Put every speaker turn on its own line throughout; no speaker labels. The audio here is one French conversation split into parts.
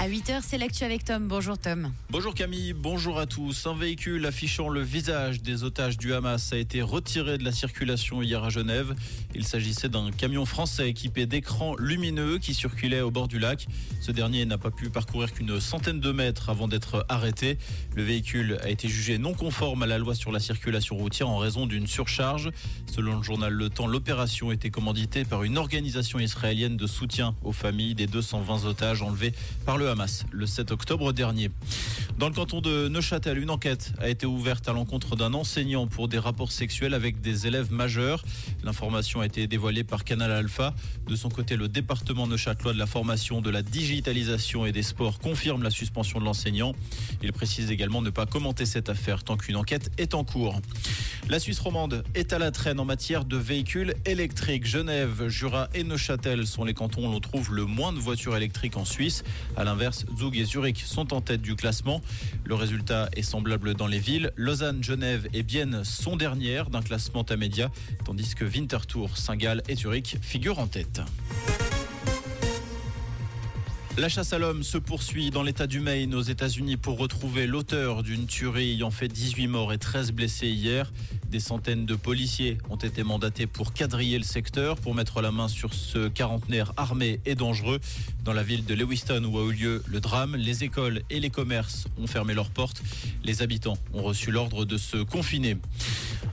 À 8h, c'est l'actu avec Tom. Bonjour Tom.
Bonjour Camille, bonjour à tous. Un véhicule affichant le visage des otages du Hamas a été retiré de la circulation hier à Genève. Il s'agissait d'un camion français équipé d'écrans lumineux qui circulait au bord du lac. Ce dernier n'a pas pu parcourir qu'une centaine de mètres avant d'être arrêté. Le véhicule a été jugé non conforme à la loi sur la circulation routière en raison d'une surcharge. Selon le journal Le Temps, l'opération était commanditée par une organisation israélienne de soutien aux familles des 220 otages enlevés par le Hamas le 7 octobre dernier. Dans le canton de Neuchâtel, une enquête a été ouverte à l'encontre d'un enseignant pour des rapports sexuels avec des élèves majeurs. L'information a été dévoilée par Canal Alpha. De son côté, le département neuchâtelois de la formation, de la digitalisation et des sports confirme la suspension de l'enseignant. Il précise également ne pas commenter cette affaire tant qu'une enquête est en cours. La Suisse romande est à la traîne en matière de véhicules électriques. Genève, Jura et Neuchâtel sont les cantons où l'on trouve le moins de voitures électriques en Suisse. À l'inverse, Zug et Zurich sont en tête du classement. Le résultat est semblable dans les villes. Lausanne, Genève et Bienne sont dernières d'un classement à média, tandis que Winterthur, Saint-Gall et Zurich figurent en tête. La chasse à l'homme se poursuit dans l'état du Maine aux États-Unis pour retrouver l'auteur d'une tuerie ayant fait 18 morts et 13 blessés hier. Des centaines de policiers ont été mandatés pour quadriller le secteur, pour mettre la main sur ce quarantenaire armé et dangereux. Dans la ville de Lewiston où a eu lieu le drame, les écoles et les commerces ont fermé leurs portes. Les habitants ont reçu l'ordre de se confiner.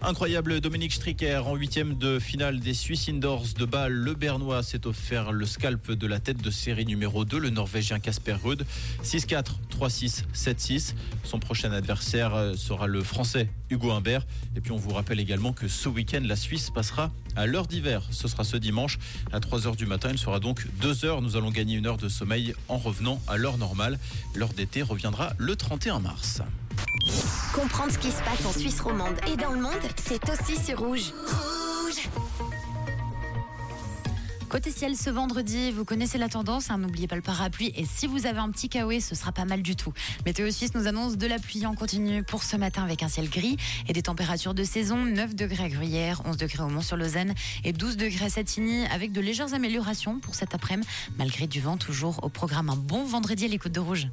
Incroyable Dominique Stricker en huitième de finale des Swiss Indoors de Bâle. Le Bernois s'est offert le scalp de la tête de série numéro 2, le Norvégien Casper Ruud. 6-4, 3-6, 7-6. Son prochain adversaire euh, sera le Français Hugo Humbert. Et puis on vous rappelle également que ce week-end, la Suisse passera à l'heure d'hiver. Ce sera ce dimanche à 3h du matin. Il sera donc 2 heures. Nous allons gagner une heure de sommeil en revenant à l'heure normale. L'heure d'été reviendra le 31 mars.
Comprendre ce qui se passe en Suisse romande et dans le monde, c'est aussi sur Rouge. Rouge
Côté ciel ce vendredi, vous connaissez la tendance, hein, n'oubliez pas le parapluie et si vous avez un petit kawaii, ce sera pas mal du tout. Météo Suisse nous annonce de la pluie en continu pour ce matin avec un ciel gris et des températures de saison 9 degrés à Gruyère, 11 degrés au Mont-sur-Lausanne et 12 degrés à Satigny avec de légères améliorations pour cet après-midi malgré du vent toujours au programme un bon vendredi à l'écoute de Rouge.